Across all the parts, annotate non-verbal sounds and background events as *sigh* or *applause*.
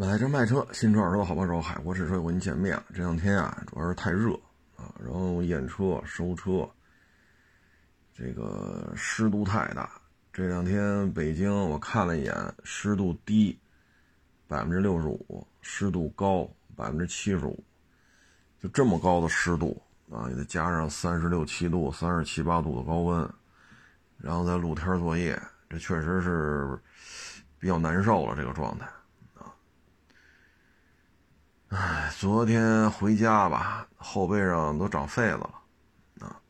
买车卖车，新车二手车好帮手，海阔试车又跟您见面了。这两天啊，主要是太热啊，然后验车、收车，这个湿度太大。这两天北京我看了一眼，湿度低百分之六十五，湿度高百分之七十五，就这么高的湿度啊，也得加上三十六七度、三十七八度的高温，然后在露天作业，这确实是比较难受了这个状态。哎，昨天回家吧，后背上都长痱子了，啊，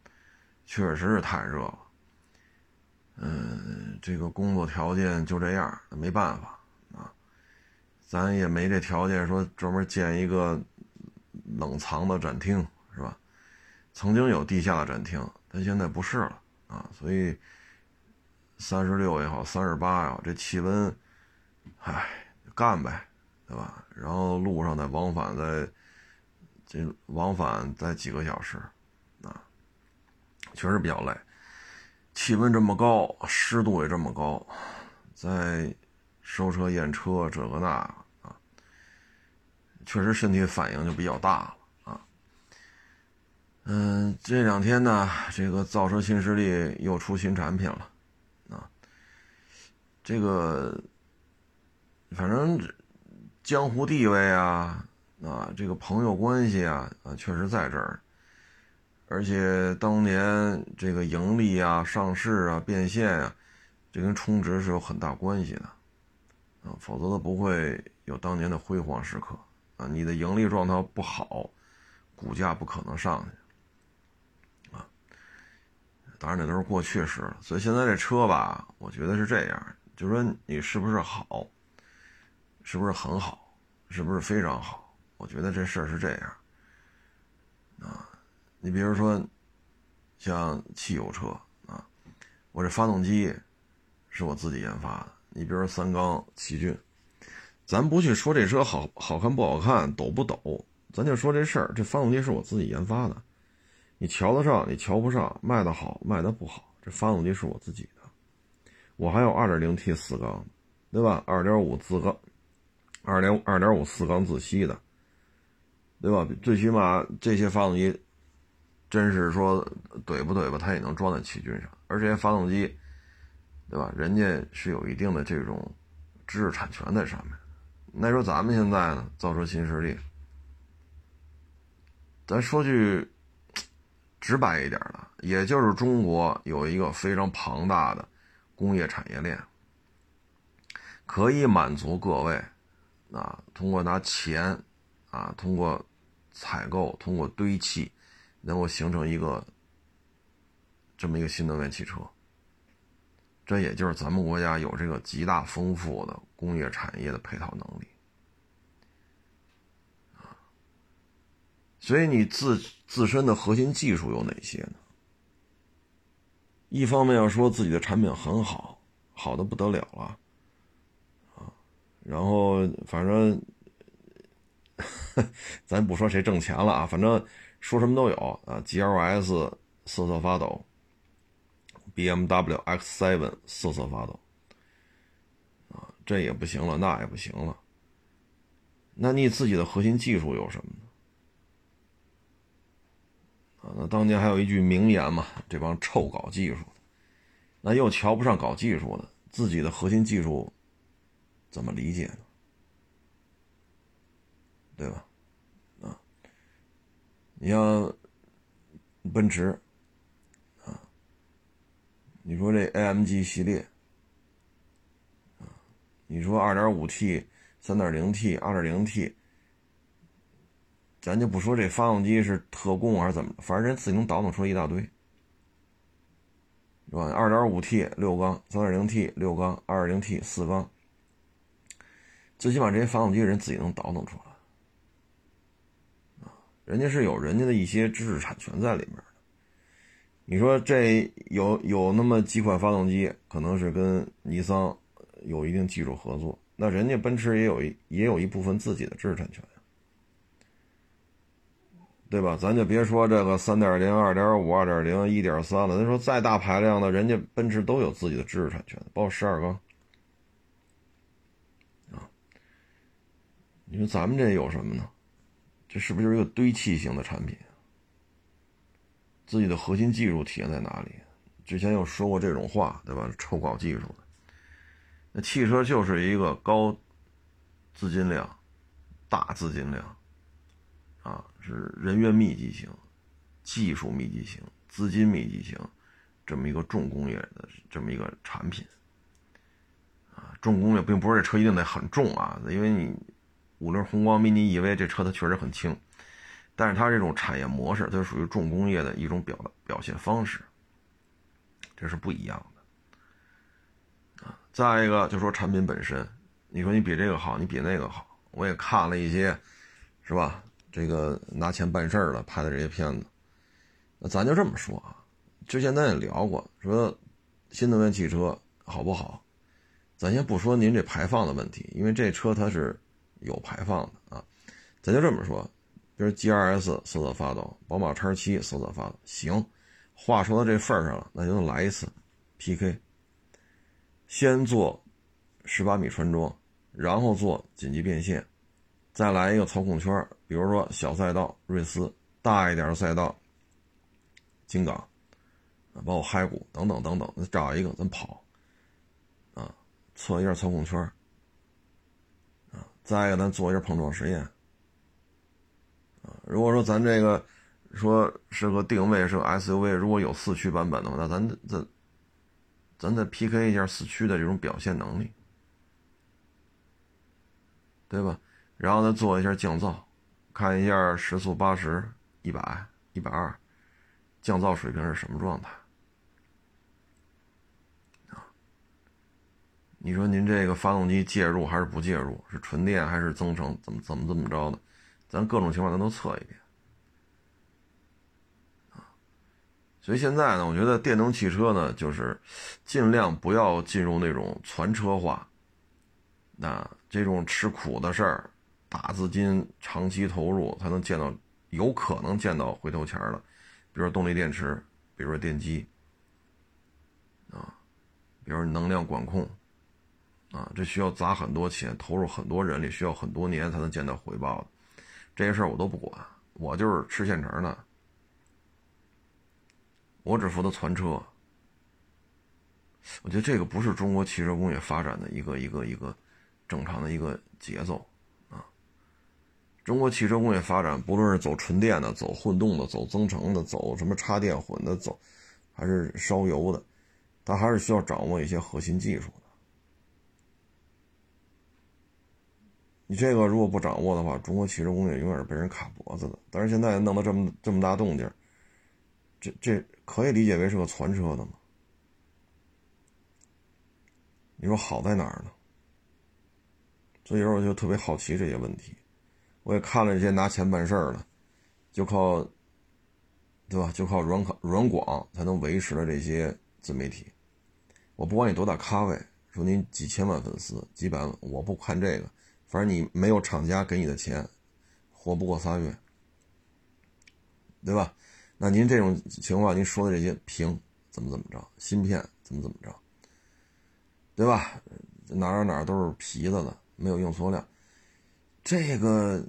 确实是太热了。嗯，这个工作条件就这样，没办法啊，咱也没这条件说专门建一个冷藏的展厅，是吧？曾经有地下的展厅，但现在不是了啊，所以三十六也好，三十八也好，这气温，唉，干呗。对吧？然后路上再往返，在这往返在几个小时，啊，确实比较累。气温这么高，湿度也这么高，在收车验车这个那啊，确实身体反应就比较大了啊。嗯，这两天呢，这个造车新势力又出新产品了，啊，这个反正。江湖地位啊，啊，这个朋友关系啊，啊，确实在这儿。而且当年这个盈利啊、上市啊、变现啊，这跟充值是有很大关系的，啊，否则它不会有当年的辉煌时刻啊。你的盈利状态不好，股价不可能上去，啊。当然那都是过去式了。所以现在这车吧，我觉得是这样，就说你是不是好。是不是很好？是不是非常好？我觉得这事儿是这样啊。你比如说，像汽油车啊，我这发动机是我自己研发的。你比如说三缸奇骏，咱不去说这车好好看不好看，抖不抖，咱就说这事儿，这发动机是我自己研发的。你瞧得上，你瞧不上，卖的好，卖的不好，这发动机是我自己的。我还有 2.0T 四缸，对吧？2.5自缸。二点二点五四缸自吸的，对吧？最起码这些发动机，真是说怼不怼吧，它也能装在奇骏上。而这些发动机，对吧？人家是有一定的这种知识产权在上面。那说咱们现在呢，造车新势力，咱说句直白一点的，也就是中国有一个非常庞大的工业产业链，可以满足各位。啊，通过拿钱，啊，通过采购，通过堆砌，能够形成一个这么一个新能源汽车。这也就是咱们国家有这个极大丰富的工业产业的配套能力。啊，所以你自自身的核心技术有哪些呢？一方面要说自己的产品很好，好的不得了了。然后，反正 *laughs* 咱不说谁挣钱了啊，反正说什么都有啊。G L S 瑟瑟发抖，B M W X Seven 瑟瑟发抖啊，这也不行了，那也不行了。那你自己的核心技术有什么呢？啊，那当年还有一句名言嘛，这帮臭搞技术，那又瞧不上搞技术的，自己的核心技术。怎么理解呢？对吧？啊，你像奔驰啊，你说这 AMG 系列啊，你说 2.5T、3.0T、2.0T，咱就不说这发动机是特供还是怎么，反正人自己能倒腾出来一大堆，是吧？2.5T 六缸，3.0T 六缸，2.0T 四缸。最起码这些发动机人自己能倒腾出来，人家是有人家的一些知识产权在里面的。你说这有有那么几款发动机，可能是跟尼桑有一定技术合作，那人家奔驰也有一也有一部分自己的知识产权对吧？咱就别说这个三点零、二点五、二点零、一点三了，咱说再大排量的，人家奔驰都有自己的知识产权，包括十二缸。你说咱们这有什么呢？这是不是就是一个堆砌型的产品？自己的核心技术体现在哪里？之前又说过这种话，对吧？抽稿技术的，那汽车就是一个高资金量、大资金量啊，是人员密集型、技术密集型、资金密集型这么一个重工业的这么一个产品啊。重工业并不是这车一定得很重啊，因为你。五菱宏光 mini EV 这车它确实很轻，但是它这种产业模式，它属于重工业的一种表表现方式，这是不一样的啊。再一个就说产品本身，你说你比这个好，你比那个好，我也看了一些，是吧？这个拿钱办事儿的拍的这些片子，那咱就这么说啊。之前咱也聊过，说新能源汽车好不好？咱先不说您这排放的问题，因为这车它是。有排放的啊，咱就这么说，比如 G R S 四色发动，宝马叉七四色发动，行，话说到这份上了，那就来一次 P K，先做十八米穿桩，然后做紧急变线，再来一个操控圈，比如说小赛道瑞斯，大一点的赛道金港，啊，包括嗨谷等等等等，找一个咱跑，啊，测一下操控圈。再一个，咱做一下碰撞实验，啊，如果说咱这个说是个定位是个 SUV，如果有四驱版本的话，那咱咱咱再 PK 一下四驱的这种表现能力，对吧？然后再做一下降噪，看一下时速八十、一百、一百二，降噪水平是什么状态。你说您这个发动机介入还是不介入？是纯电还是增程？怎么怎么怎么着的？咱各种情况咱都测一遍啊！所以现在呢，我觉得电动汽车呢，就是尽量不要进入那种全车化，那这种吃苦的事儿，大资金长期投入才能见到，有可能见到回头钱的，比如说动力电池，比如说电机啊，比如说能量管控。啊，这需要砸很多钱，投入很多人力，需要很多年才能见到回报。这些事儿我都不管，我就是吃现成的，我只负责传车。我觉得这个不是中国汽车工业发展的一个一个一个正常的一个节奏啊。中国汽车工业发展，不论是走纯电的、走混动的、走增程的、走什么插电混的、走还是烧油的，它还是需要掌握一些核心技术的。你这个如果不掌握的话，中国汽车工业永远是被人卡脖子的。但是现在弄得这么这么大动静，这这可以理解为是个传车的吗？你说好在哪儿呢？所以说我就特别好奇这些问题。我也看了一些拿钱办事儿的，就靠，对吧？就靠软靠软广才能维持的这些自媒体。我不管你多大咖位，说你几千万粉丝、几百万，我不看这个。反正你没有厂家给你的钱，活不过仨月，对吧？那您这种情况，您说的这些屏怎么怎么着，芯片怎么怎么着，对吧？哪儿哪哪都是皮子的，没有硬塑料，这个，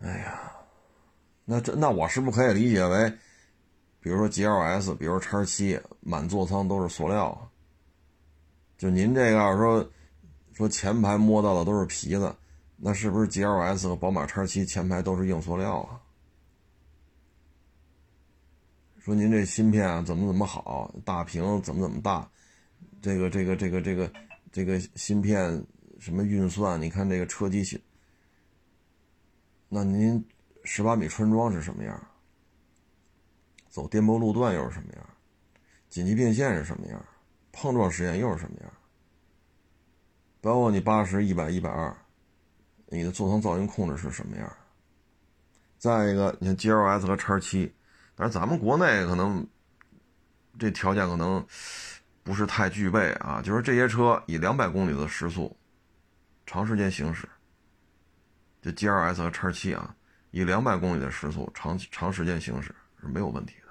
哎呀，那这那我是不是可以理解为，比如说 G L S，比如叉七，满座舱都是塑料啊？就您这个要说。说前排摸到的都是皮子，那是不是 G L S 和宝马叉七前排都是硬塑料啊？说您这芯片啊怎么怎么好，大屏怎么怎么大，这个这个这个这个这个芯片什么运算？你看这个车机芯，那您十八米穿桩是什么样？走颠簸路段又是什么样？紧急变线是什么样？碰撞实验又是什么样？包括你八十一百一百二，你的座舱噪音控制是什么样？再一个，你看 G L S 和叉七，但是咱们国内可能这条件可能不是太具备啊。就是这些车以两百公里的时速长时间行驶，就 G L S 和叉七啊，以两百公里的时速长长时间行驶是没有问题的。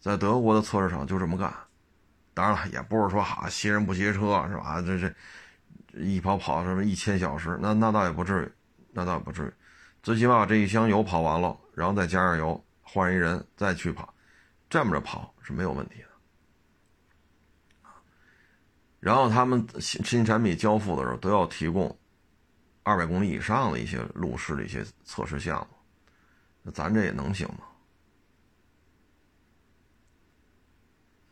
在德国的测试场就这么干。当然了，也不是说好挟人不挟车是吧？这这一跑跑什么一千小时，那那倒也不至于，那倒也不至于。最起码这一箱油跑完了，然后再加上油，换一人再去跑，这么着跑是没有问题的。然后他们新新产品交付的时候都要提供二百公里以上的一些路试的一些测试项目，那咱这也能行吗？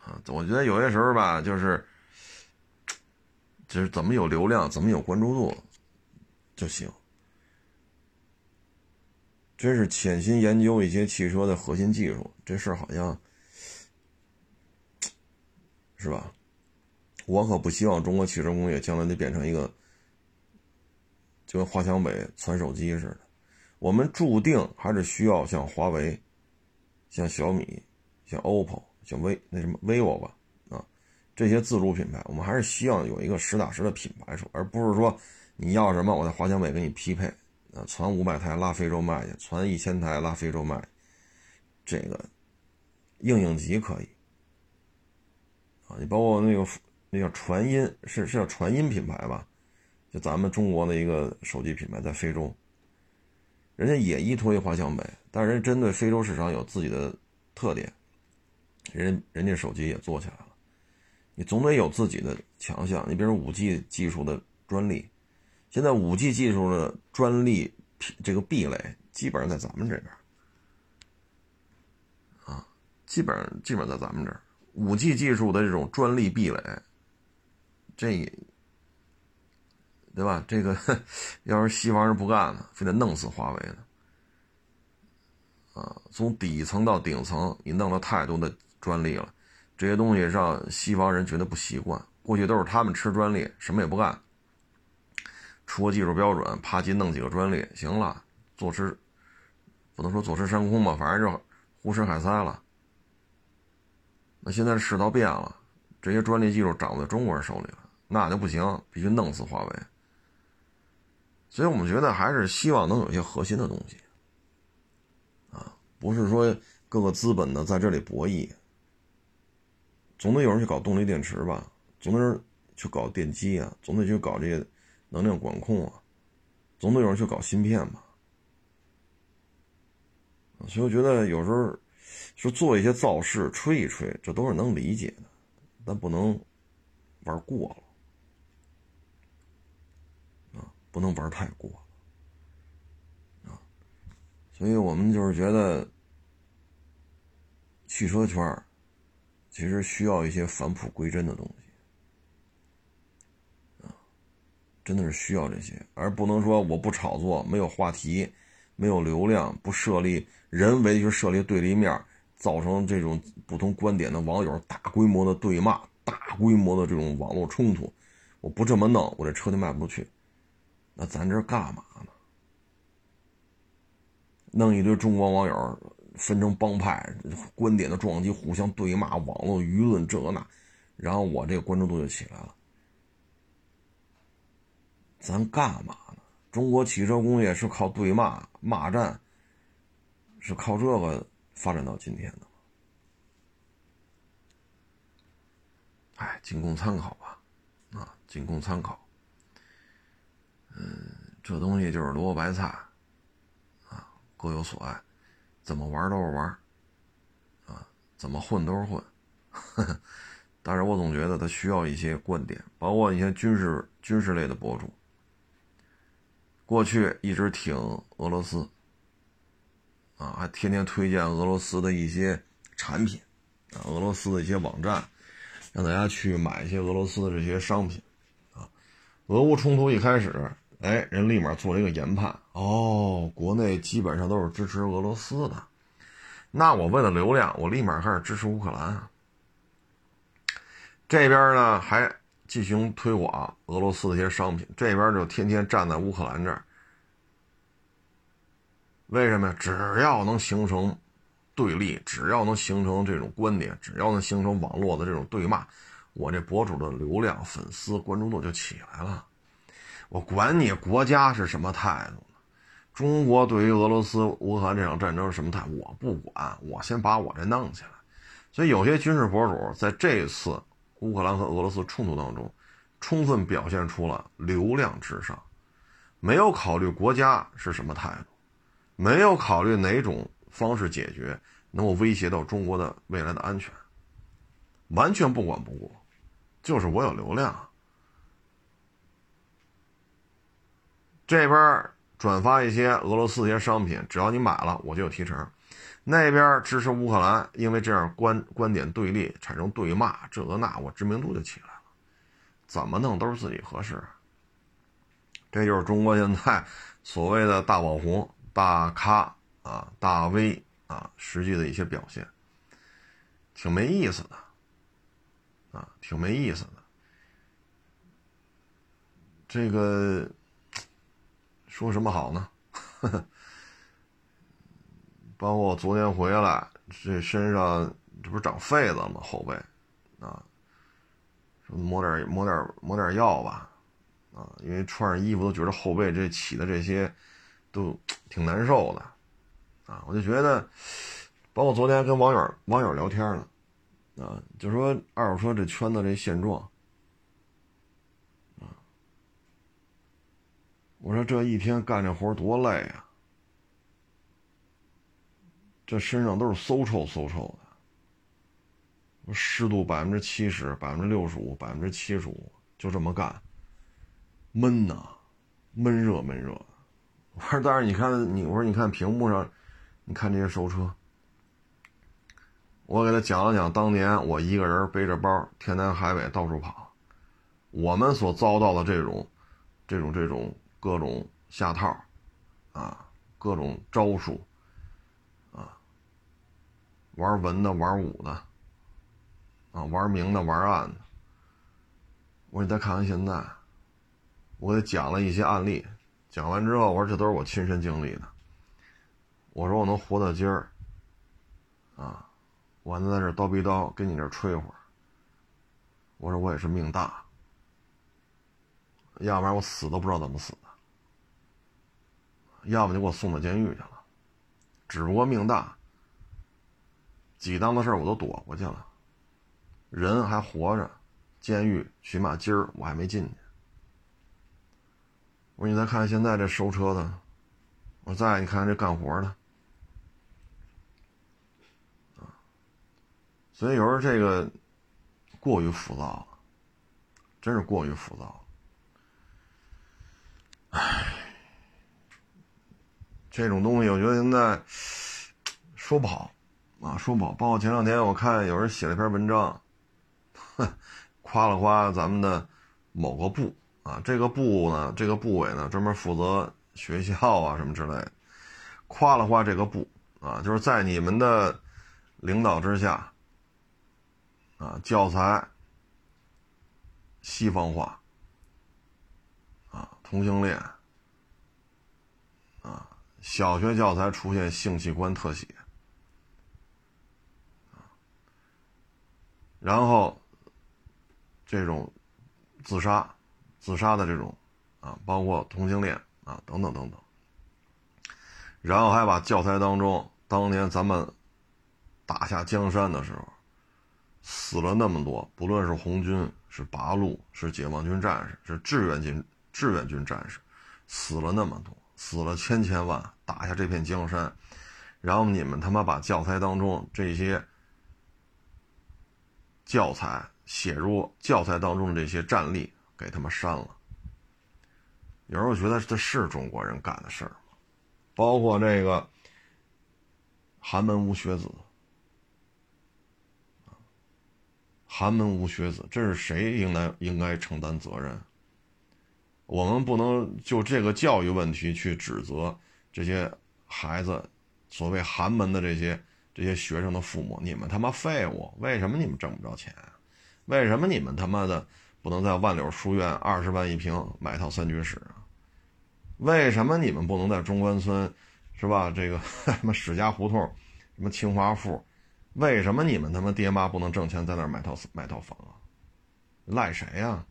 啊，我觉得有些时候吧，就是。就是怎么有流量，怎么有关注度就行。真是潜心研究一些汽车的核心技术，这事好像是吧？我可不希望中国汽车工业将来就变成一个就跟华强北传手机似的。我们注定还是需要像华为、像小米、像 OPPO、像 V 那什么 vivo 吧。啊这些自主品牌，我们还是希望有一个实打实的品牌数，而不是说你要什么，我在华强北给你匹配，啊，传五百台拉非洲卖去，传一千台拉非洲卖，这个应应急可以啊。你包括那个那叫传音，是是叫传音品牌吧？就咱们中国的一个手机品牌，在非洲，人家也依托于华强北，但是人针对非洲市场有自己的特点，人人家手机也做起来了。你总得有自己的强项。你比如五 G 技术的专利，现在五 G 技术的专利这个壁垒基本上在咱们这边啊，基本上基本上在咱们这儿。五 G 技术的这种专利壁垒，这对吧？这个要是西方人不干了，非得弄死华为呢。啊，从底层到顶层，你弄了太多的专利了。这些东西让西方人觉得不习惯。过去都是他们吃专利，什么也不干，出个技术标准，啪叽弄几个专利，行了，坐吃，不能说坐吃山空吧，反正就胡吃海塞了。那现在世道变了，这些专利技术掌握在中国人手里了，那就不行，必须弄死华为。所以我们觉得还是希望能有一些核心的东西，啊，不是说各个资本呢在这里博弈。总得有人去搞动力电池吧，总得去搞电机啊，总得去搞这些能量管控啊，总得有人去搞芯片吧。所以我觉得有时候说做一些造势、吹一吹，这都是能理解的，但不能玩过了啊，不能玩太过啊。所以我们就是觉得汽车圈其实需要一些返璞归真的东西，啊，真的是需要这些，而不能说我不炒作，没有话题，没有流量，不设立人为去设立对立面，造成这种不同观点的网友大规模的对骂，大规模的这种网络冲突，我不这么弄，我这车就卖不出去，那咱这干嘛呢？弄一堆中国网友。分成帮派，观点的撞击，互相对骂，网络舆论这那，然后我这个关注度就起来了。咱干嘛呢？中国汽车工业是靠对骂、骂战，是靠这个发展到今天的吗？哎，仅供参考吧，啊，仅供参考。嗯，这东西就是萝卜白菜，啊，各有所爱。怎么玩都是玩，啊，怎么混都是混，*laughs* 但是我总觉得他需要一些观点，包括一些军事军事类的博主，过去一直挺俄罗斯，啊，还天天推荐俄罗斯的一些产品，啊，俄罗斯的一些网站，让大家去买一些俄罗斯的这些商品，啊，俄乌冲突一开始。哎，人立马做了一个研判哦，国内基本上都是支持俄罗斯的，那我为了流量，我立马开始支持乌克兰。这边呢还进行推广俄罗斯的一些商品，这边就天天站在乌克兰这儿。为什么呀？只要能形成对立，只要能形成这种观点，只要能形成网络的这种对骂，我这博主的流量、粉丝、关注度就起来了。我管你国家是什么态度呢？中国对于俄罗斯乌克兰这场战争是什么态度？我不管，我先把我这弄起来。所以有些军事博主在这次乌克兰和俄罗斯冲突当中，充分表现出了流量至上，没有考虑国家是什么态度，没有考虑哪种方式解决能够威胁到中国的未来的安全，完全不管不顾，就是我有流量。这边转发一些俄罗斯一些商品，只要你买了，我就有提成。那边支持乌克兰，因为这样观观点对立，产生对骂，这个那，我知名度就起来了。怎么弄都是自己合适。这就是中国现在 *laughs* 所谓的大网红、大咖啊、大 V 啊，实际的一些表现，挺没意思的，啊，挺没意思的。这个说什么好呢？呵呵。包括我昨天回来，这身上这不是长痱子吗？后背，啊，抹点抹点抹点药吧，啊，因为穿上衣服都觉得后背这起的这些都 *tsk* 挺难受的，啊，我就觉得，包括昨天跟网友网友聊天呢，啊，就说二手车这圈子这现状，我说这一天干这活多累啊。这身上都是馊臭馊臭的，湿度百分之七十、百分之六十五、百分之七十五，就这么干，闷呐，闷热闷热。我说，但是你看，你我说你看屏幕上，你看这些收车，我给他讲了讲当年我一个人背着包天南海北到处跑，我们所遭到的这种、这种、这种各种下套，啊，各种招数。啊玩文的，玩武的，啊，玩明的，玩暗的。我说你再看看现在，我给讲了一些案例，讲完之后，我说这都是我亲身经历的。我说我能活到今儿，啊，我还能在这叨逼叨跟你这吹会儿。我说我也是命大，要不然我死都不知道怎么死，要么就给我送到监狱去了，只不过命大。几档子事儿我都躲过去了，人还活着，监狱起码今儿我还没进去。我说你再看现在这收车的，我再你看这干活的，啊，所以有时候这个过于浮躁了，真是过于浮躁。唉，这种东西我觉得现在说不好。啊，说不好。包括前两天我看有人写了一篇文章，哼，夸了夸咱们的某个部啊，这个部呢，这个部委呢，专门负责学校啊什么之类的，夸了夸这个部啊，就是在你们的领导之下，啊，教材西方化，啊，同性恋，小学教材出现性器官特写。然后，这种自杀、自杀的这种啊，包括同性恋啊，等等等等。然后还把教材当中当年咱们打下江山的时候，死了那么多，不论是红军、是八路、是解放军战士、是志愿军志愿军战士，死了那么多，死了千千万，打下这片江山。然后你们他妈把教材当中这些。教材写入教材当中的这些战例给他们删了。有时候觉得这是中国人干的事儿吗？包括这个寒门无学子，寒门无学子，这是谁应该应该承担责任？我们不能就这个教育问题去指责这些孩子，所谓寒门的这些。这些学生的父母，你们他妈废物！为什么你们挣不着钱？为什么你们他妈的不能在万柳书院二十万一平买套三居室啊？为什么你们不能在中关村，是吧？这个 *laughs* 什么史家胡同，什么清华附，为什么你们他妈爹妈不能挣钱在那儿买套买套房啊？赖谁呀？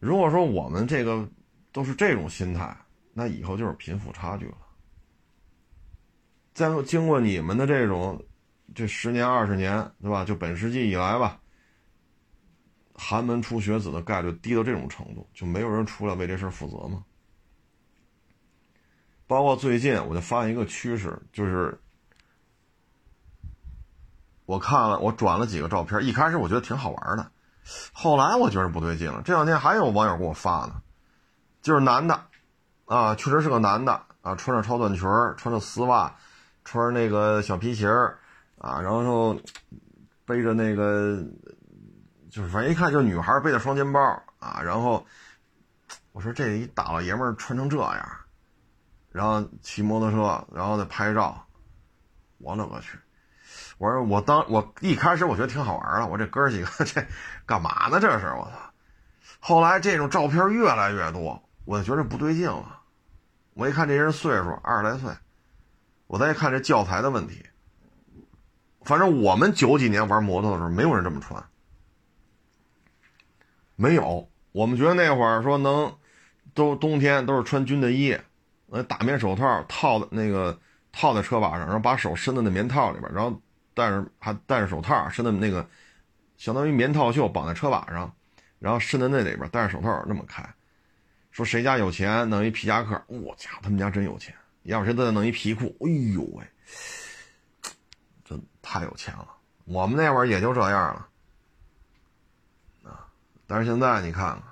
如果说我们这个都是这种心态，那以后就是贫富差距了。再经过你们的这种，这十年二十年，对吧？就本世纪以来吧，寒门出学子的概率低到这种程度，就没有人出来为这事负责吗？包括最近我就发现一个趋势，就是我看了我转了几个照片，一开始我觉得挺好玩的，后来我觉得不对劲了。这两天还有网友给我发呢，就是男的，啊，确实是个男的啊，穿着超短裙，穿着丝袜，穿着那个小皮鞋啊，然后背着那个，就是反正一看就是女孩背的双肩包啊，然后我说这一大老爷们穿成这样。然后骑摩托车，然后再拍照，我勒个去！我说我当我一开始我觉得挺好玩的，我这哥几个 *laughs* 这干嘛呢？这是我操！后来这种照片越来越多，我就觉得不对劲了。我一看这人岁数二十来岁，我再一看这教材的问题，反正我们九几年玩摩托的时候，没有人这么穿，没有。我们觉得那会儿说能都冬天都是穿军的衣。那大棉手套套在那个套在车把上，然后把手伸到那棉套里边，然后戴着还戴着手套，伸到那个相当于棉套袖绑在车把上，然后伸在那里边，戴着手套那么开。说谁家有钱弄一皮夹克，我家他们家真有钱，要不谁都得弄一皮裤。哎呦喂，真太有钱了。我们那会儿也就这样了啊，但是现在你看看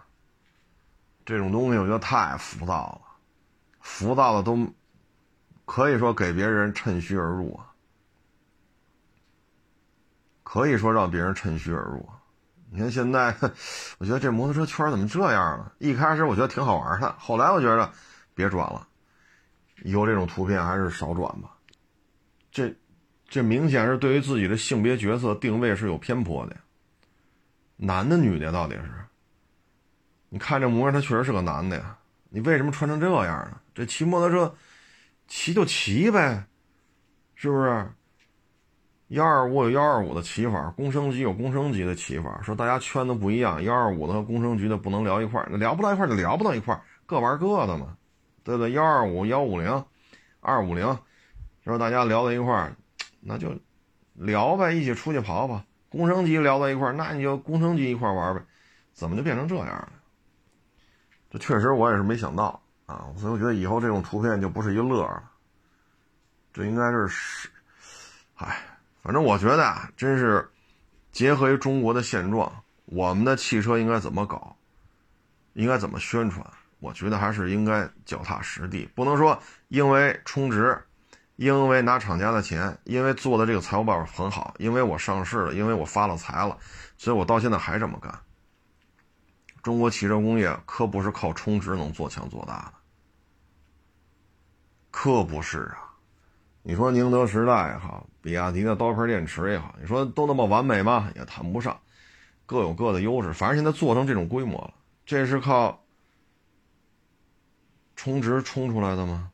这种东西，我觉得太浮躁了。浮躁的都可以说给别人趁虚而入啊，可以说让别人趁虚而入啊。你看现在，*laughs* 我觉得这摩托车圈怎么这样了？一开始我觉得挺好玩的，后来我觉得别转了，以后这种图片还是少转吧。这这明显是对于自己的性别角色定位是有偏颇的。男的女的到底是？你看这模样，他确实是个男的呀。你为什么穿成这样呢？这骑摩托车，骑就骑呗，是不是？幺二五有幺二五的骑法，工升级有工升级的骑法。说大家圈子不一样，幺二五的和工升级的不能聊一块儿，聊不到一块儿就聊不到一块儿，各玩各的嘛，对不对？幺二五、幺五零、二五零，说大家聊到一块儿，那就聊呗，一起出去跑跑。工升级聊到一块儿，那你就工升级一块玩呗，怎么就变成这样了？这确实我也是没想到啊，所以我觉得以后这种图片就不是一乐了。这应该是，唉，反正我觉得啊，真是结合于中国的现状，我们的汽车应该怎么搞，应该怎么宣传？我觉得还是应该脚踏实地，不能说因为充值，因为拿厂家的钱，因为做的这个财务报表很好，因为我上市了，因为我发了财了，所以我到现在还这么干。中国汽车工业可不是靠充值能做强做大的，可不是啊！你说宁德时代也好，比亚迪的刀片电池也好，你说都那么完美吗？也谈不上，各有各的优势。反正现在做成这种规模了，这是靠充值充出来的吗？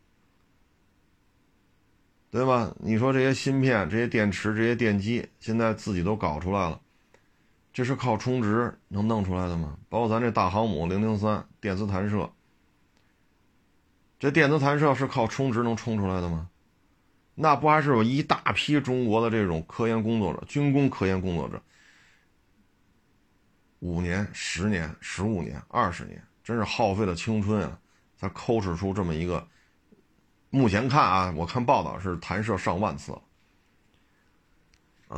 对吧？你说这些芯片、这些电池、这些电机，现在自己都搞出来了。这是靠充值能弄出来的吗？包括咱这大航母零零三电磁弹射，这电磁弹射是靠充值能充出来的吗？那不还是有一大批中国的这种科研工作者、军工科研工作者，五年、十年、十五年、二十年，真是耗费了青春啊，才抠制出这么一个。目前看啊，我看报道是弹射上万次了。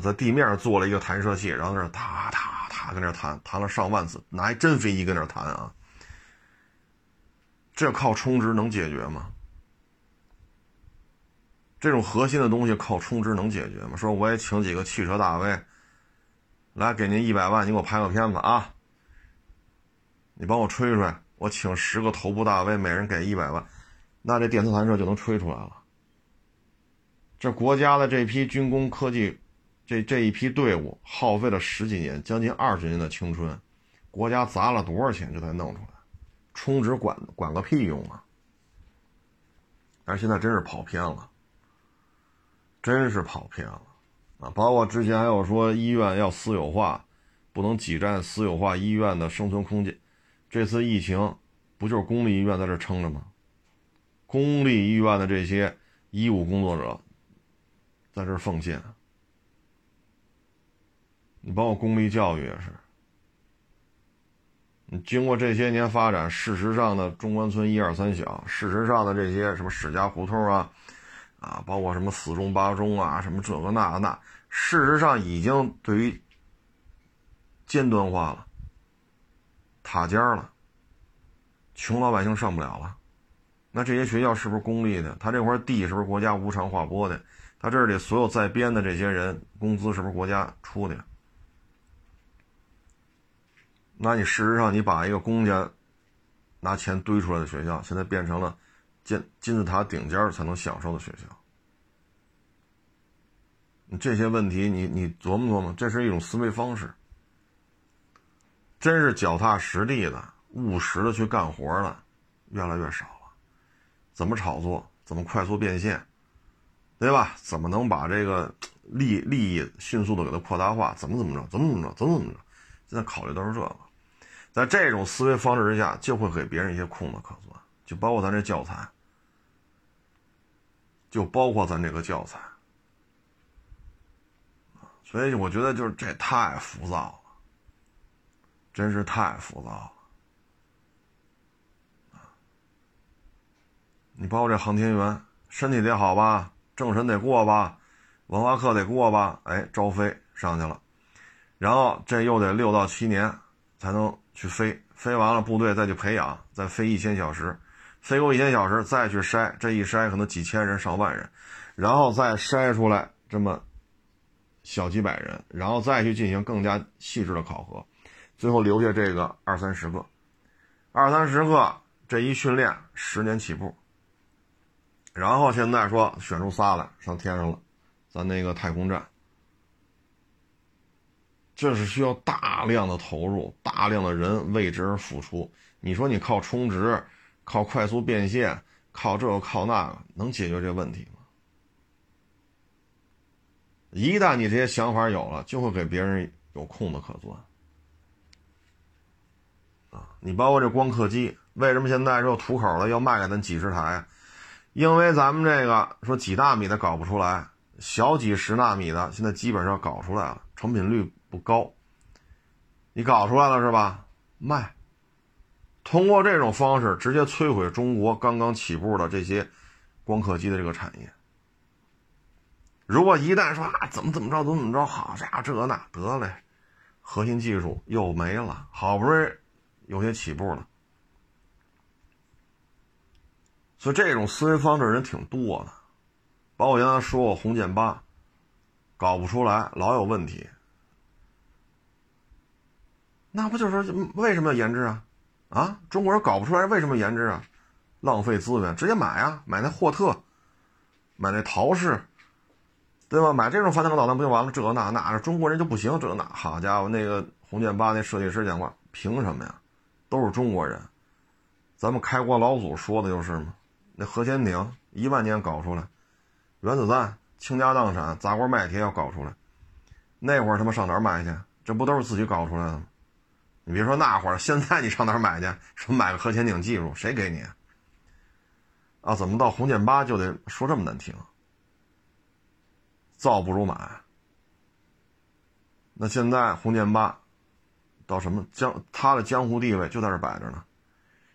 在地面做了一个弹射器，然后在那哒哒哒跟那弹，弹了上万次，拿一真飞机跟那弹啊！这靠充值能解决吗？这种核心的东西靠充值能解决吗？说我也请几个汽车大 V 来给您一百万，你给我拍个片子啊！你帮我吹吹，我请十个头部大 V，每人给一百万，那这电磁弹射就能吹出来了。这国家的这批军工科技。这这一批队伍耗费了十几年，将近二十年的青春，国家砸了多少钱这才弄出来？充值管管个屁用啊！但是现在真是跑偏了，真是跑偏了啊！包括之前还有说医院要私有化，不能挤占私有化医院的生存空间。这次疫情不就是公立医院在这撑着吗？公立医院的这些医务工作者在这奉献。你包括公立教育也是，你经过这些年发展，事实上的中关村一二三小，事实上的这些什么史家胡同啊，啊，包括什么四中八中啊，什么这个那个那，事实上已经对于尖端化了，塔尖了，穷老百姓上不了了。那这些学校是不是公立的？他这块地是不是国家无偿划拨的？他这里所有在编的这些人工资是不是国家出的？那你事实上，你把一个公家拿钱堆出来的学校，现在变成了金金字塔顶尖才能享受的学校。你这些问题，你你琢磨琢磨，这是一种思维方式。真是脚踏实地的、务实的去干活的，越来越少了。怎么炒作？怎么快速变现？对吧？怎么能把这个利利益迅速的给它扩大化？怎么怎么着？怎么怎么着？怎么怎么着？现在考虑都是这个。在这种思维方式之下，就会给别人一些空子可钻，就包括咱这教材，就包括咱这个教材，所以我觉得就是这太浮躁了，真是太浮躁了，你包括这航天员，身体得好吧，政审得过吧，文化课得过吧，哎，招飞上去了，然后这又得六到七年才能。去飞，飞完了部队再去培养，再飞一千小时，飞过一千小时再去筛，这一筛可能几千人上万人，然后再筛出来这么小几百人，然后再去进行更加细致的考核，最后留下这个二三十个，二三十个这一训练十年起步，然后现在说选出仨来上天上了，咱那个太空站。这是需要大量的投入，大量的人为之而付出。你说你靠充值、靠快速变现、靠这个靠那个，能解决这问题吗？一旦你这些想法有了，就会给别人有空子可钻。啊，你包括这光刻机，为什么现在说土口的要卖给咱几十台？因为咱们这个说几纳米的搞不出来，小几十纳米的现在基本上搞出来了，成品率。不高，你搞出来了是吧？卖，通过这种方式直接摧毁中国刚刚起步的这些光刻机的这个产业。如果一旦说啊怎么怎么着怎么怎么着，好家伙这那得嘞，核心技术又没了，好不容易有些起步了。所以这种思维方式人挺多的，包括原来说过红箭八，搞不出来，老有问题。那不就是为什么要研制啊？啊，中国人搞不出来，为什么研制啊？浪费资源，直接买啊，买那霍特，买那陶氏，对吧？买这种反坦克导弹不就完了？这那那，中国人就不行？这那，好家伙，那个红箭八那设计师讲话，凭什么呀？都是中国人，咱们开国老祖说的就是嘛。那核潜艇一万年搞出来，原子弹倾家荡产砸锅卖铁要搞出来，那会儿他妈上哪儿买去？这不都是自己搞出来的吗？你别说那会儿，现在你上哪儿买去？说买个核潜艇技术，谁给你？啊，怎么到红箭八就得说这么难听？造不如买。那现在红箭八到什么江？它的江湖地位就在这摆着呢，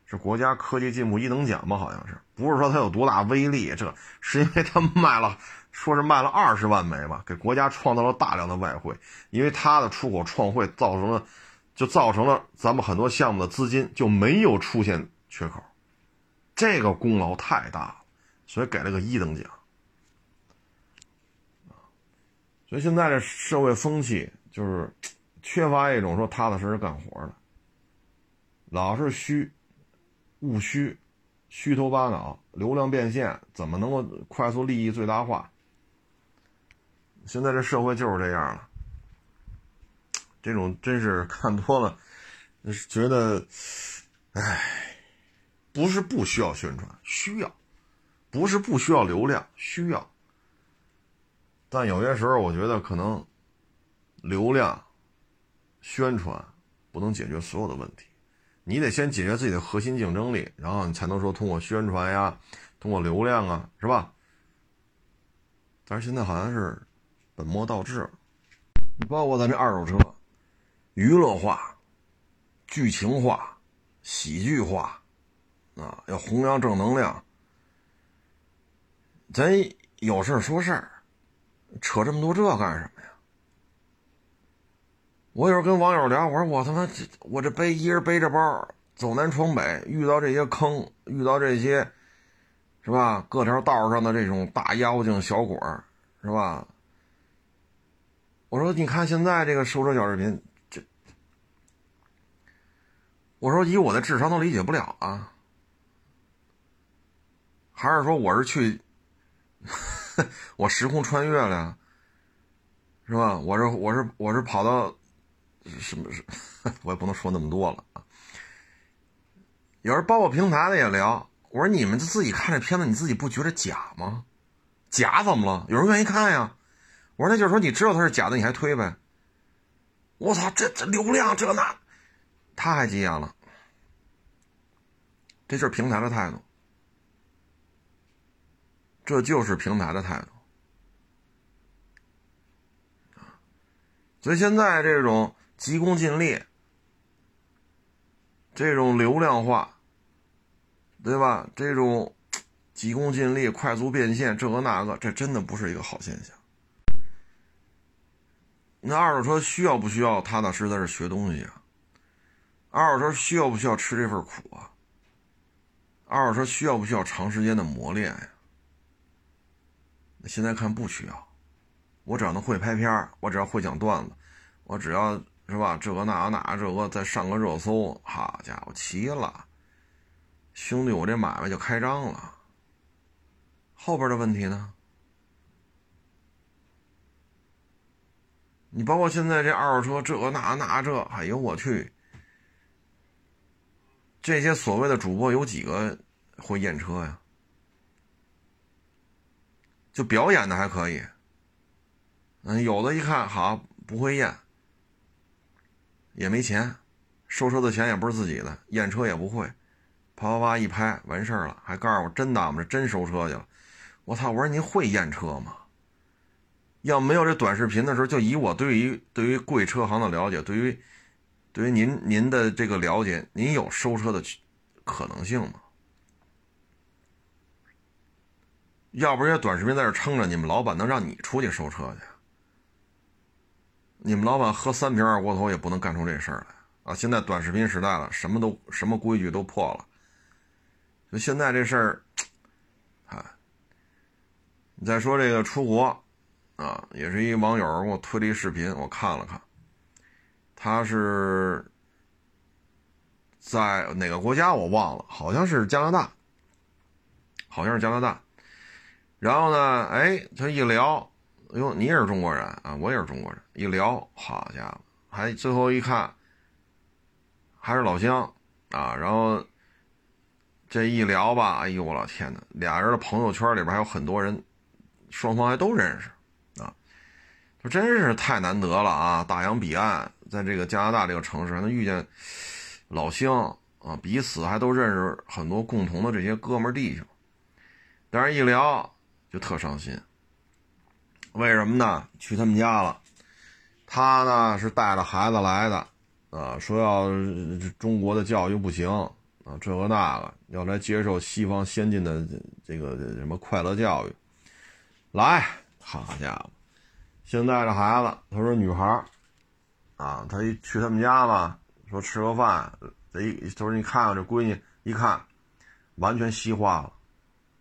是国家科技进步一等奖吧？好像是，不是说它有多大威力？这是因为它卖了，说是卖了二十万枚吧，给国家创造了大量的外汇，因为它的出口创汇造成了。就造成了咱们很多项目的资金就没有出现缺口，这个功劳太大了，所以给了个一等奖。所以现在这社会风气就是缺乏一种说踏踏实实干活的，老是虚、务虚、虚头巴脑、流量变现，怎么能够快速利益最大化？现在这社会就是这样了。这种真是 *laughs* 看多了，觉得，唉，不是不需要宣传，需要；不是不需要流量，需要。但有些时候，我觉得可能流量、宣传不能解决所有的问题。你得先解决自己的核心竞争力，然后你才能说通过宣传呀，通过流量啊，是吧？但是现在好像是本末倒置了，包括咱这二手车。娱乐化，剧情化、喜剧化，啊，要弘扬正能量。咱有事说事儿，扯这么多这干什么呀？我有时候跟网友聊，我说我他妈我这背一人背着包走南闯北，遇到这些坑，遇到这些，是吧？各条道上的这种大妖精小鬼是吧？我说你看现在这个收车小视频，我说以我的智商都理解不了啊，还是说我是去，*laughs* 我时空穿越了，是吧？我是我是我是跑到。什么是？*laughs* 我也不能说那么多了啊。有人包括平台的也聊，我说你们自己看这片子，你自己不觉得假吗？假怎么了？有人愿意看呀。我说那就是说你知道它是假的，你还推呗。我操，这这流量这那，他还急眼了。这就是平台的态度，这就是平台的态度。所以现在这种。急功近利，这种流量化，对吧？这种急功近利、快速变现，这个那个，这真的不是一个好现象。那二手车需要不需要踏踏实实的学东西啊？二手车需要不需要吃这份苦啊？二手车需要不需要长时间的磨练呀？那现在看不需要，我只要能会拍片我只要会讲段子，我只要。是吧？这个那个那这个再上个热搜，好家伙，齐了！兄弟，我这买卖就开张了。后边的问题呢？你包括现在这二手车，这个那那这，哎呦我去！这些所谓的主播有几个会验车呀？就表演的还可以，嗯，有的一看好不会验。也没钱，收车的钱也不是自己的，验车也不会，啪啪啪一拍完事儿了，还告诉我真的我们？这真收车去了。我操！我说您会验车吗？要没有这短视频的时候，就以我对于对于贵车行的了解，对于对于您您的这个了解，您有收车的可能性吗？要不然短视频在这撑着，你们老板能让你出去收车去？你们老板喝三瓶二锅头也不能干出这事儿来啊！现在短视频时代了，什么都什么规矩都破了。就现在这事儿，啊，你再说这个出国啊，也是一网友给我推了一视频，我看了看，他是在哪个国家我忘了，好像是加拿大，好像是加拿大。然后呢，哎，他一聊。哎呦，你也是中国人啊，我也是中国人。一聊，好家伙，还最后一看，还是老乡啊。然后这一聊吧，哎呦我老天呐，俩人的朋友圈里边还有很多人，双方还都认识啊，这真是太难得了啊！大洋彼岸，在这个加拿大这个城市还能遇见老乡啊，彼此还都认识很多共同的这些哥们弟兄，但是一聊就特伤心。为什么呢？去他们家了，他呢是带着孩子来的，啊，说要中国的教育不行啊，这个那个要来接受西方先进的这个什么快乐教育，来，好家伙，现在这孩子，他说女孩啊，他一去他们家嘛，说吃个饭，这一他说你看看这闺女，一看，完全西化了。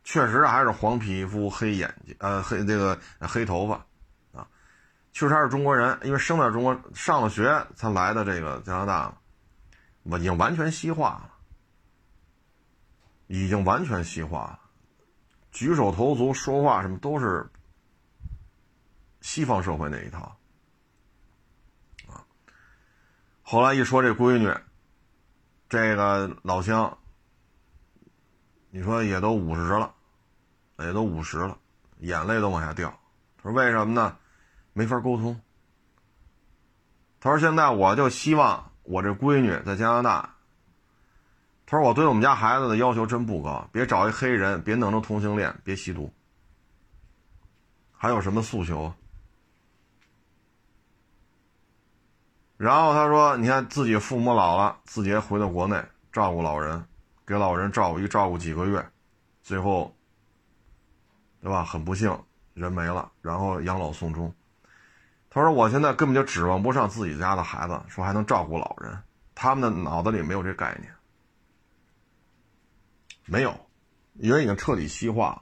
确实还是黄皮肤、黑眼睛，呃，黑这个黑头发，啊，确实还是中国人，因为生在中国，上了学才来的这个加拿大，嘛已经完全西化了，已经完全西化了，举手投足、说话什么都是西方社会那一套，啊，后来一说这闺女，这个老乡，你说也都五十了。也都五十了，眼泪都往下掉。他说：“为什么呢？没法沟通。”他说：“现在我就希望我这闺女在加拿大。”他说：“我对我们家孩子的要求真不高，别找一黑人，别弄成同性恋，别吸毒。还有什么诉求？然后他说：“你看自己父母老了，自己回到国内照顾老人，给老人照顾一照顾几个月，最后，对吧？很不幸，人没了，然后养老送终。他说我现在根本就指望不上自己家的孩子，说还能照顾老人，他们的脑子里没有这概念，没有，人已经彻底西化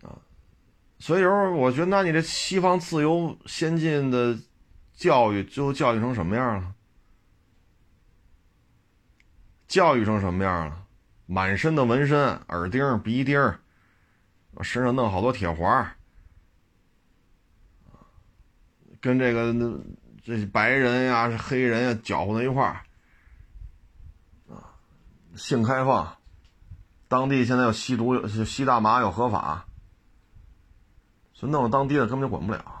了，所以说，我觉得，那你这西方自由先进的。”教育最后教育成什么样了？教育成什么样了？满身的纹身，耳钉、鼻钉，身上弄好多铁环，跟这个这白人呀、黑人呀搅和在一块儿，啊，性开放，当地现在要吸毒、吸大麻要合法，所以弄得当地的根本就管不了。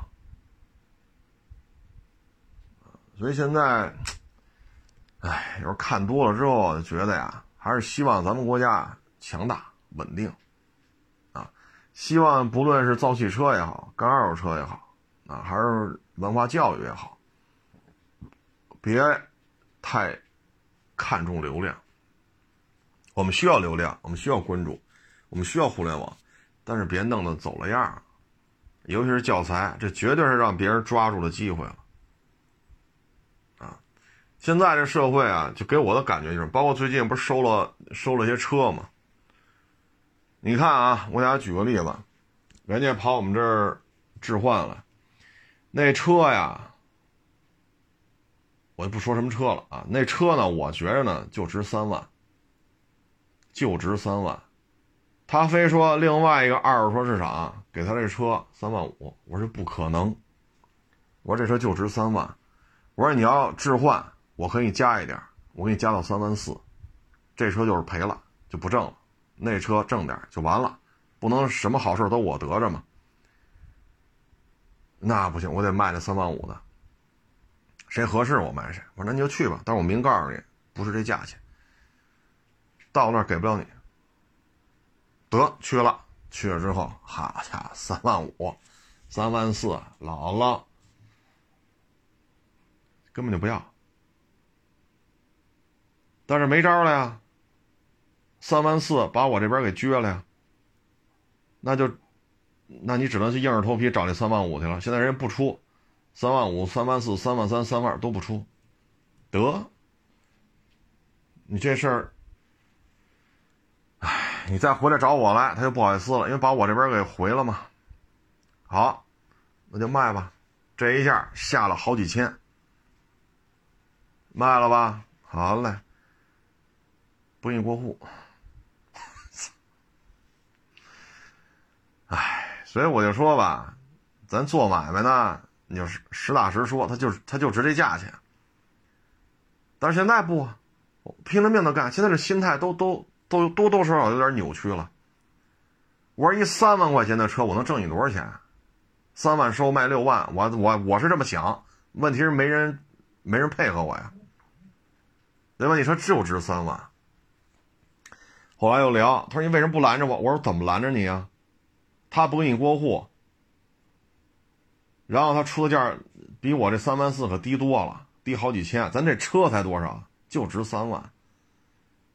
所以现在，哎，有时候看多了之后，觉得呀，还是希望咱们国家强大稳定，啊，希望不论是造汽车也好，干二手车也好，啊，还是文化教育也好，别太看重流量。我们需要流量，我们需要关注，我们需要互联网，但是别弄得走了样尤其是教材，这绝对是让别人抓住了机会了。现在这社会啊，就给我的感觉就是，包括最近不是收了收了些车吗？你看啊，我给大家举个例子，人家跑我们这儿置换了，那车呀，我就不说什么车了啊，那车呢，我觉着呢就值三万，就值三万，他非说另外一个二手车市场给他这车三万五，我说不可能，我说这车就值三万，我说你要置换。我可以加一点，我给你加到三万四，这车就是赔了，就不挣了。那车挣点就完了，不能什么好事都我得着嘛。那不行，我得卖那三万五的。谁合适我卖谁。我说那你就去吧，但是我明告诉你，不是这价钱。到那儿给不了你。得去了，去了之后，好家伙，三万五，三万四，老了，根本就不要。但是没招了呀，三万四把我这边给撅了呀，那就，那你只能去硬着头皮找那三万五去了。现在人家不出，三万五、三万四、三万三、三万都不出，得，你这事儿，哎，你再回来找我来，他就不好意思了，因为把我这边给回了嘛。好，那就卖吧，这一下下了好几千，卖了吧，好嘞。不愿意过户，哎，所以我就说吧，咱做买卖呢，你就实打实说，他就他就值这价钱。但是现在不，拼了命的干，现在这心态都都都多多少少有点扭曲了。我说一三万块钱的车，我能挣你多少钱？三万收卖六万，我我我是这么想，问题是没人没人配合我呀，对吧？你说就值三万。后来又聊，他说：“你为什么不拦着我？”我说：“怎么拦着你啊？他不给你过户，然后他出的价比我这三万四可低多了，低好几千。咱这车才多少，就值三万。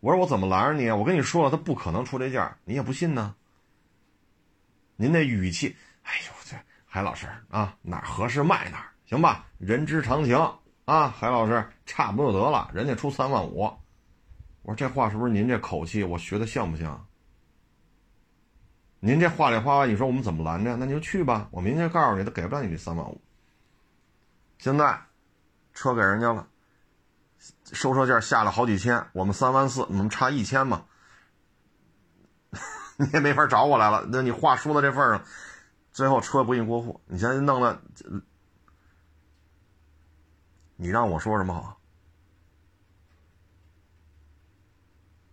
我说我怎么拦着你啊？我跟你说了，他不可能出这价，你也不信呢。您那语气，哎呦，这海老师啊，哪合适卖哪，行吧？人之常情啊，海老师差不多得了，人家出三万五。”我说这话是不是您这口气？我学的像不像？您这话里话外，你说我们怎么拦着？那你就去吧，我明天告诉你，他给不了你这三万五。现在车给人家了，收车价下了好几千，我们三万四，我们差一千嘛？*laughs* 你也没法找我来了。那你话说到这份上，最后车不给你过户，你现在弄了，你让我说什么好？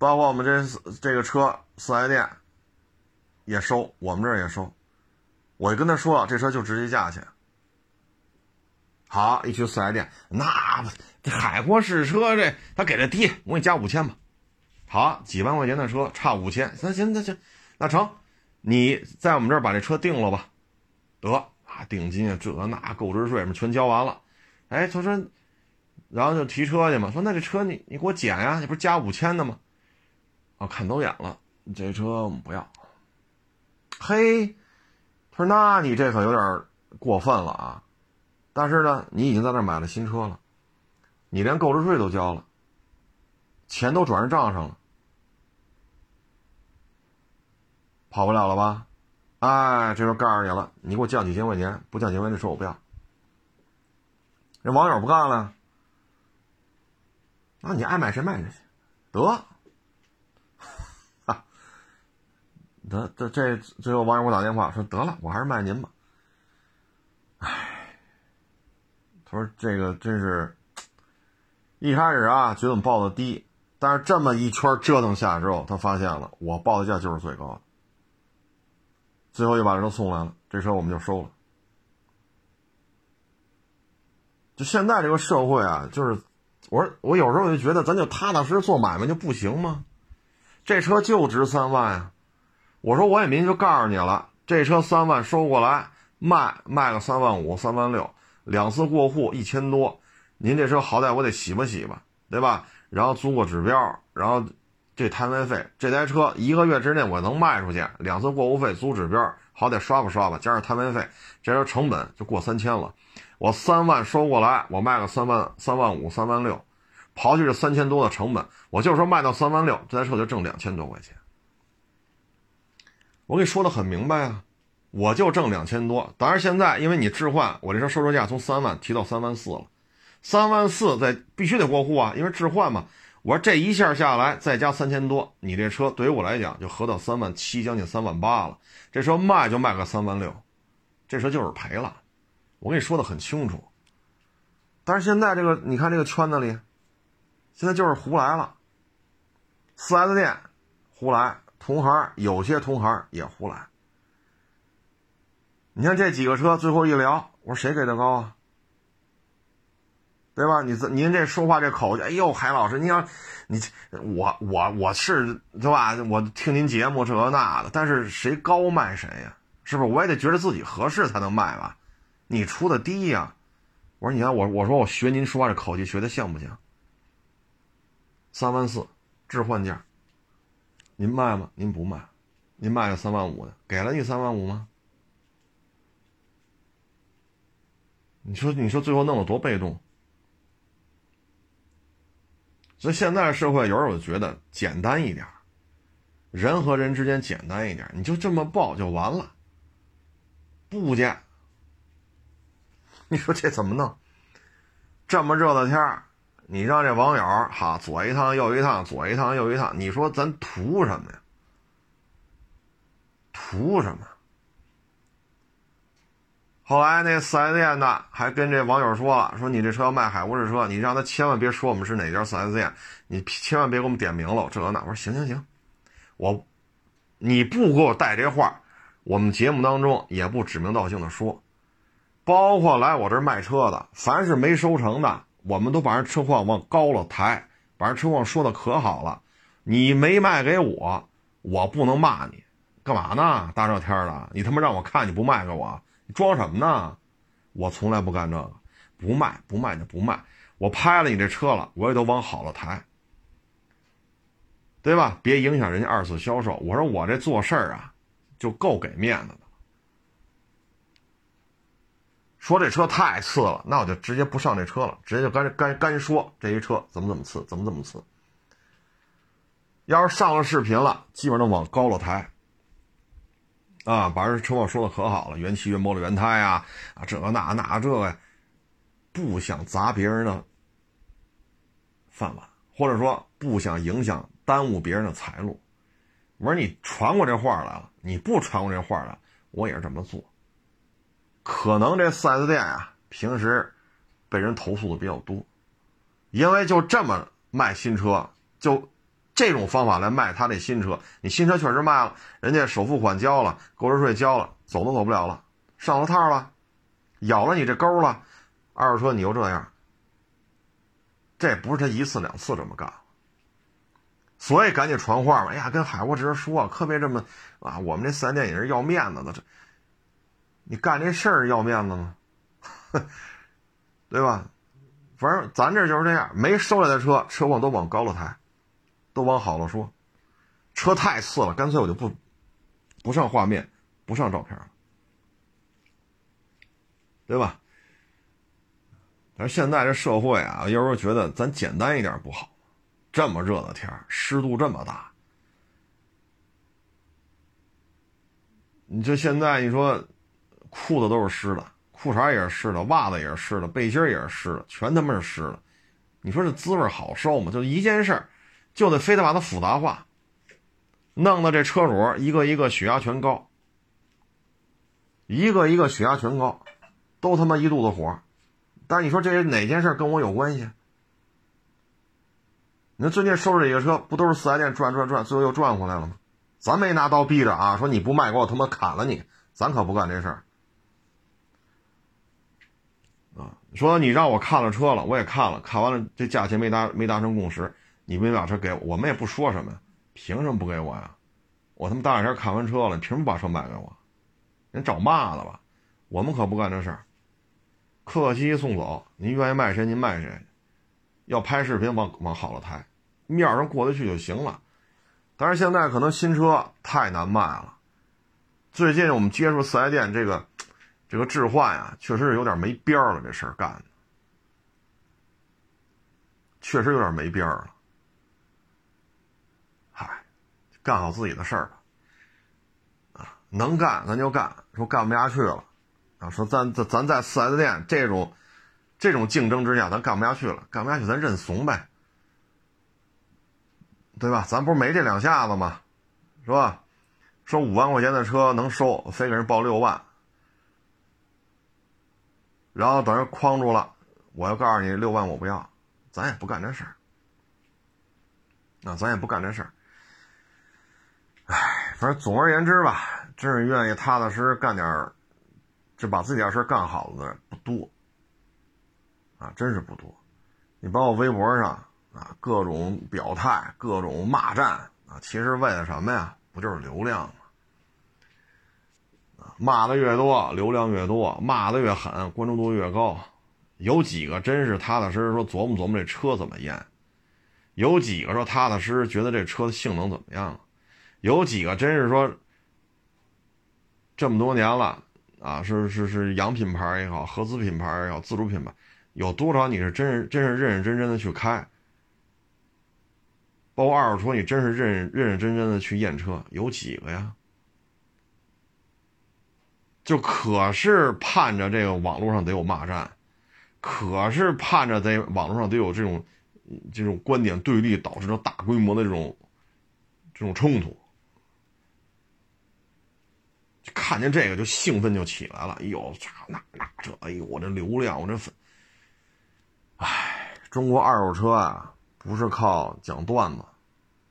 包括我们这这个车四 S 店也收，我们这儿也收。我就跟他说，这车就值这价钱。好，一去四 S 店，那海阔试车这他给的低，我给你加五千吧。好，几万块钱的车差五千，那行那行，那成，你在我们这儿把这车定了吧。得啊，定金啊，这那购置税什么全交完了，哎，他说，然后就提车去嘛，说那这车你你给我减呀，你不是加五千的吗？啊，看走眼了，这车我们不要。嘿，他说那你这可有点过分了啊！但是呢，你已经在那买了新车了，你连购置税都交了，钱都转入账上了，跑不了了吧？哎，这就告诉你了，你给我降几千块钱，不降几千块钱，这车我不要。这网友不干了，那你爱买谁卖谁去，得，得这这最后网友给我打电话说得了，我还是卖您吧。唉，他说这个真是，一开始啊觉得我们报的低，但是这么一圈折腾下之后，他发现了我报的价就是最高的，最后又把这车送来了，这车我们就收了。就现在这个社会啊，就是我说我有时候我就觉得，咱就踏踏实实做买卖就不行吗？这车就值三万呀！我说我也明确就告诉你了，这车三万收过来卖卖个三万五、三万六，两次过户一千多，您这车好歹我得洗吧洗吧，对吧？然后租个指标，然后这摊位费，这台车一个月之内我能卖出去，两次过户费、租指标，好歹刷吧刷吧，加上摊位费，这车成本就过三千了。我三万收过来，我卖个三万、三万五、三万六，刨去这三千多的成本，我就说卖到三万六，这台车就挣两千多块钱。我给你说的很明白啊，我就挣两千多。当然现在因为你置换，我这车售车价从三万提到三万四了，三万四在必须得过户啊，因为置换嘛。我说这一下下来再加三千多，你这车对于我来讲就合到三万七，将近三万八了。这车卖就卖个三万六，这车就是赔了。我跟你说的很清楚，但是现在这个，你看这个圈子里，现在就是胡来了。四 S 店胡来，同行有些同行也胡来。你看这几个车，最后一聊，我说谁给的高啊？对吧？你这您这说话这口气，哎呦，海老师，你要你我我我是对吧？我听您节目这那的，但是谁高卖谁呀？是不是？我也得觉得自己合适才能卖吧？你出的低呀，我说你看我我说我学您说话这口气学的像不像？三万四置换价，您卖吗？您不卖，您卖个三万五的，给了你三万五吗？你说你说最后弄得多被动，所以现在社会有时候我觉得简单一点，人和人之间简单一点，你就这么报就完了，不加。你说这怎么弄？这么热的天儿，你让这网友哈左一趟右一趟，左一趟右一趟，你说咱图什么呀？图什么？后来那四 S 店的还跟这网友说了，说你这车要卖海沃士车，你让他千万别说我们是哪家四 S 店，你千万别给我们点名了，这那。我说行行行，我你不给我带这话，我们节目当中也不指名道姓的说。包括来我这卖车的，凡是没收成的，我们都把人车况往高了抬，把人车况说的可好了。你没卖给我，我不能骂你，干嘛呢？大热天的，你他妈让我看你不卖给我，你装什么呢？我从来不干这个，不卖不卖就不卖。我拍了你这车了，我也都往好了抬，对吧？别影响人家二次销售。我说我这做事儿啊，就够给面子的。说这车太次了，那我就直接不上这车了，直接就干干干说这一车怎么怎么次，怎么怎么次。要是上了视频了，基本上往高了抬，啊，把人车况说的可好了，原漆原玻璃原胎啊，啊这个那那这个，不想砸别人的饭碗，或者说不想影响耽误别人的财路。我说你传过这话来了，你不传过这话来，我也是这么做。可能这 4S 店啊，平时被人投诉的比较多，因为就这么卖新车，就这种方法来卖他这新车。你新车确实卖了，人家首付款交了，购置税交了，走都走不了了，上了套了，咬了你这钩了，二手车你又这样，这不是他一次两次这么干，所以赶紧传话嘛。哎呀，跟海沃直接说，可别这么啊，我们这 4S 店也是要面子的，这。你干这事儿要面子吗？*laughs* 对吧？反正咱这就是这样，没收来的车，车况都往高了抬，都往好了说。车太次了，干脆我就不不上画面，不上照片了，对吧？但是现在这社会啊，有时候觉得咱简单一点不好。这么热的天湿度这么大，你就现在你说，裤子都是湿的，裤衩也是湿的，袜子也是湿的，背心也是湿的，全他妈是湿的。你说这滋味好受吗？就一件事儿，就得非得把它复杂化，弄得这车主一个一个血压全高，一个一个血压全高，都他妈一肚子火。但是你说这是哪件事跟我有关系？那最近收拾这个车，不都是四 S 店转转转，最后又转回来了吗？咱没拿刀逼着啊，说你不卖，给我他妈砍了你，咱可不干这事儿。啊，说你让我看了车了，我也看了，看完了这价钱没达没达成共识，你没把车给我，我们也不说什么，凭什么不给我呀？我他妈大热天看完车了，你凭什么把车卖给我？人找骂了吧？我们可不干这事儿，客气气送走，您愿意卖谁您卖谁，要拍视频往往好了拍。面上过得去就行了，但是现在可能新车太难卖了。最近我们接触四 S 店这个这个置换啊，确实是有点没边儿了。这事儿干的，确实有点没边儿了。嗨，干好自己的事儿吧。啊，能干咱就干，说干不下去了，啊，说咱咱咱在四 S 店这种这种竞争之下，咱干不下去了，干不下去咱认怂呗。对吧？咱不是没这两下子吗？是吧？说五万块钱的车能收，非给人报六万，然后等人框住了，我要告诉你六万我不要，咱也不干这事儿。那咱也不干这事儿。哎，反正总而言之吧，真是愿意踏踏实实干点儿，就把自己点事儿干好了的不多。啊，真是不多。你包括微博上。啊，各种表态，各种骂战啊，其实为了什么呀？不就是流量吗？骂的越多，流量越多；骂的越狠，关注度越高。有几个真是踏踏实实说琢磨琢磨这车怎么验？有几个说踏踏实实觉得这车的性能怎么样？有几个真是说这么多年了啊，是是是洋品牌也好，合资品牌也好，自主品牌，有多少你是真是真是认认真真的去开？包括二手车，你真是认认认真真的去验车，有几个呀？就可是盼着这个网络上得有骂战，可是盼着在网络上得有这种这种观点对立，导致了大规模的这种这种冲突。看见这个就兴奋就起来了，哎呦，那那这，哎呦，我这流量，我这粉，哎，中国二手车啊。不是靠讲段子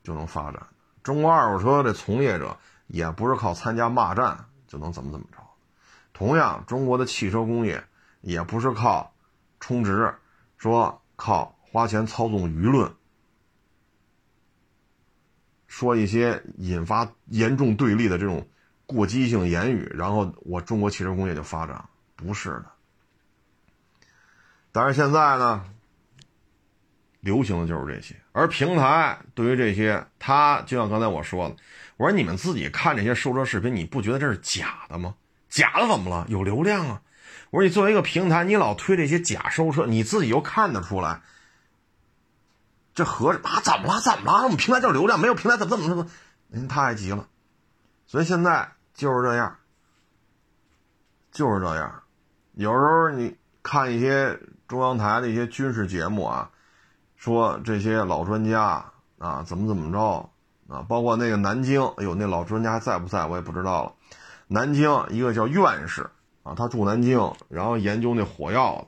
就能发展，中国二手车的从业者也不是靠参加骂战就能怎么怎么着。同样，中国的汽车工业也不是靠充值，说靠花钱操纵舆论，说一些引发严重对立的这种过激性言语，然后我中国汽车工业就发展，不是的。但是现在呢？流行的就是这些，而平台对于这些，他就像刚才我说的，我说你们自己看这些收车视频，你不觉得这是假的吗？假的怎么了？有流量啊！我说你作为一个平台，你老推这些假收车，你自己又看得出来，这合着啊？怎么了？怎么了？我们平台就是流量，没有平台怎么怎么怎么？您太急了，所以现在就是这样，就是这样。有时候你看一些中央台的一些军事节目啊。说这些老专家啊，怎么怎么着啊？包括那个南京，哎呦，那老专家在不在？我也不知道了。南京一个叫院士啊，他住南京，然后研究那火药、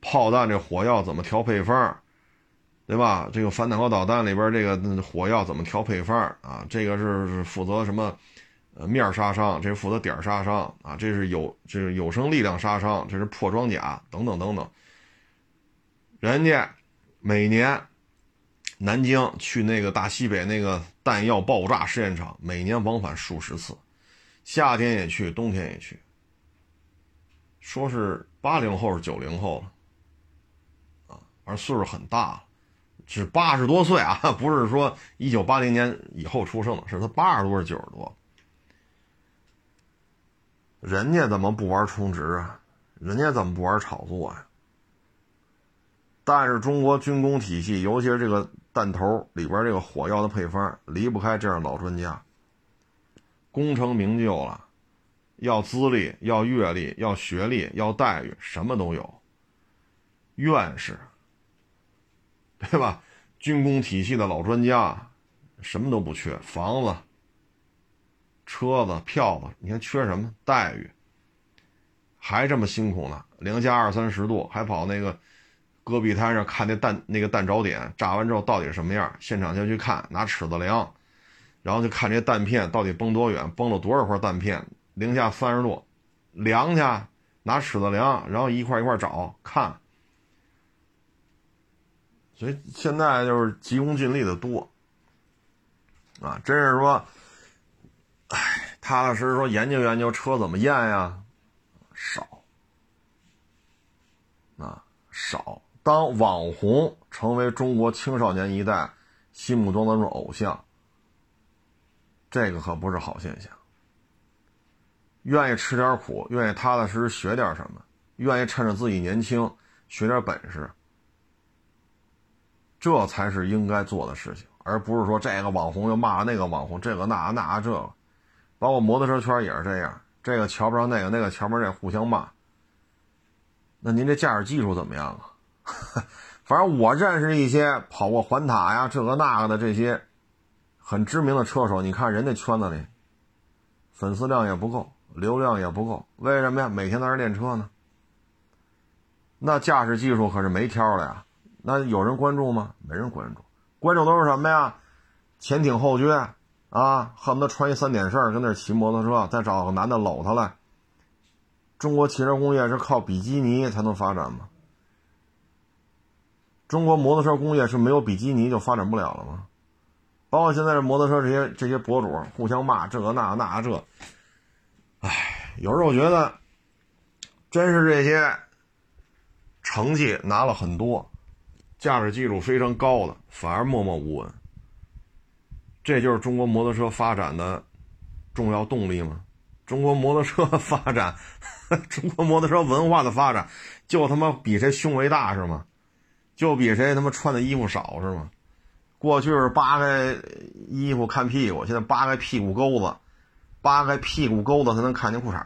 炮弹这火药怎么调配方，对吧？这个反坦克导弹里边这个火药怎么调配方啊？这个是负责什么？呃，面杀伤，这是负责点杀伤啊，这是有这是有生力量杀伤，这是破装甲等等等等。人家。每年，南京去那个大西北那个弹药爆炸试验场，每年往返数十次，夏天也去，冬天也去。说是八零后是九零后了，啊，而岁数很大了，是八十多岁啊，*laughs* 不是说一九八零年以后出生的，是他八十多是九十多。人家怎么不玩充值啊？人家怎么不玩炒作呀？但是中国军工体系，尤其是这个弹头里边这个火药的配方，离不开这样老专家。功成名就了，要资历，要阅历，要学历，要待遇，什么都有。院士，对吧？军工体系的老专家，什么都不缺，房子。车子、票子，你看缺什么待遇？还这么辛苦呢？零下二三十度，还跑那个戈壁滩上看那弹那个弹着点，炸完之后到底什么样？现场就去看，拿尺子量，然后就看这弹片到底崩多远，崩了多少块弹片。零下三十度，量去，拿尺子量，然后一块一块找看。所以现在就是急功近利的多啊，真是说。哎，踏踏实实说研究研究车怎么验呀？少啊少。当网红成为中国青少年一代心目中的那种偶像，这个可不是好现象。愿意吃点苦，愿意踏踏实实学点什么，愿意趁着自己年轻学点本事，这才是应该做的事情，而不是说这个网红又骂那个网红，这个那那这个。包括摩托车圈也是这样，这个瞧不上那个，那个瞧不上这，互相骂。那您这驾驶技术怎么样啊？*laughs* 反正我认识一些跑过环塔呀，这个那个的这些很知名的车手，你看人家圈子里粉丝量也不够，流量也不够，为什么呀？每天在这练车呢。那驾驶技术可是没挑的呀。那有人关注吗？没人关注，关注都是什么呀？前挺后撅。啊，恨不得穿一三点式跟那骑摩托车，再找个男的搂他来。中国汽车工业是靠比基尼才能发展吗？中国摩托车工业是没有比基尼就发展不了了吗？包括现在这摩托车这些这些博主互相骂这个那那这，哎，有时候我觉得，真是这些成绩拿了很多，驾驶技术非常高的，反而默默无闻。这就是中国摩托车发展的重要动力吗？中国摩托车 *laughs* 发展，中国摩托车文化的发展，就他妈比谁胸围大是吗？就比谁他妈穿的衣服少是吗？过去是扒开衣服看屁股，现在扒开屁股沟子，扒开屁股沟子才能看见裤衩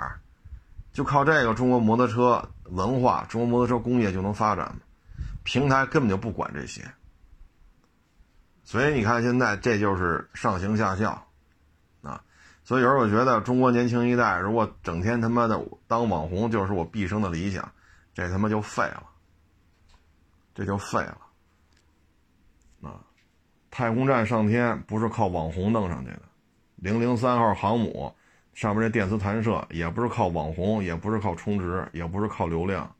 就靠这个中国摩托车文化，中国摩托车工业就能发展吗？平台根本就不管这些。所以你看，现在这就是上行下效，啊，所以有时候我觉得中国年轻一代如果整天他妈的当网红就是我毕生的理想，这他妈就废了，这就废了，太空站上天不是靠网红弄上去的，零零三号航母上面这电磁弹射也不是靠网红，也不是靠充值，也不是靠流量。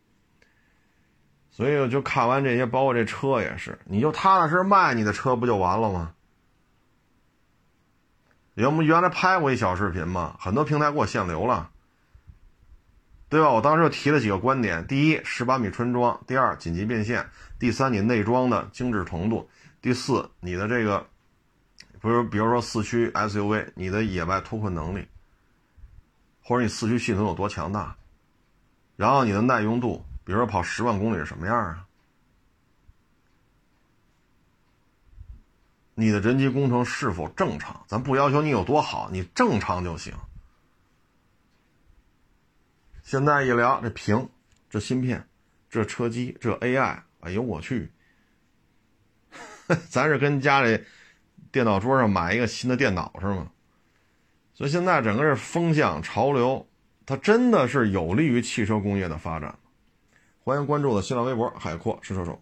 所以就看完这些，包括这车也是，你就踏踏实实卖你的车不就完了吗？因为我们原来拍过一小视频嘛，很多平台给我限流了，对吧？我当时就提了几个观点：第一，十八米春装；第二，紧急变现；第三，你内装的精致程度；第四，你的这个，不是比如说四驱 SUV，你的野外脱困能力，或者你四驱系统有多强大，然后你的耐用度。比如说跑十万公里是什么样啊？你的人机工程是否正常？咱不要求你有多好，你正常就行。现在一聊这屏、这芯片、这车机、这 AI，哎呦我去！*laughs* 咱是跟家里电脑桌上买一个新的电脑是吗？所以现在整个这风向潮流，它真的是有利于汽车工业的发展。欢迎关注我的新浪微博“海阔试车手”。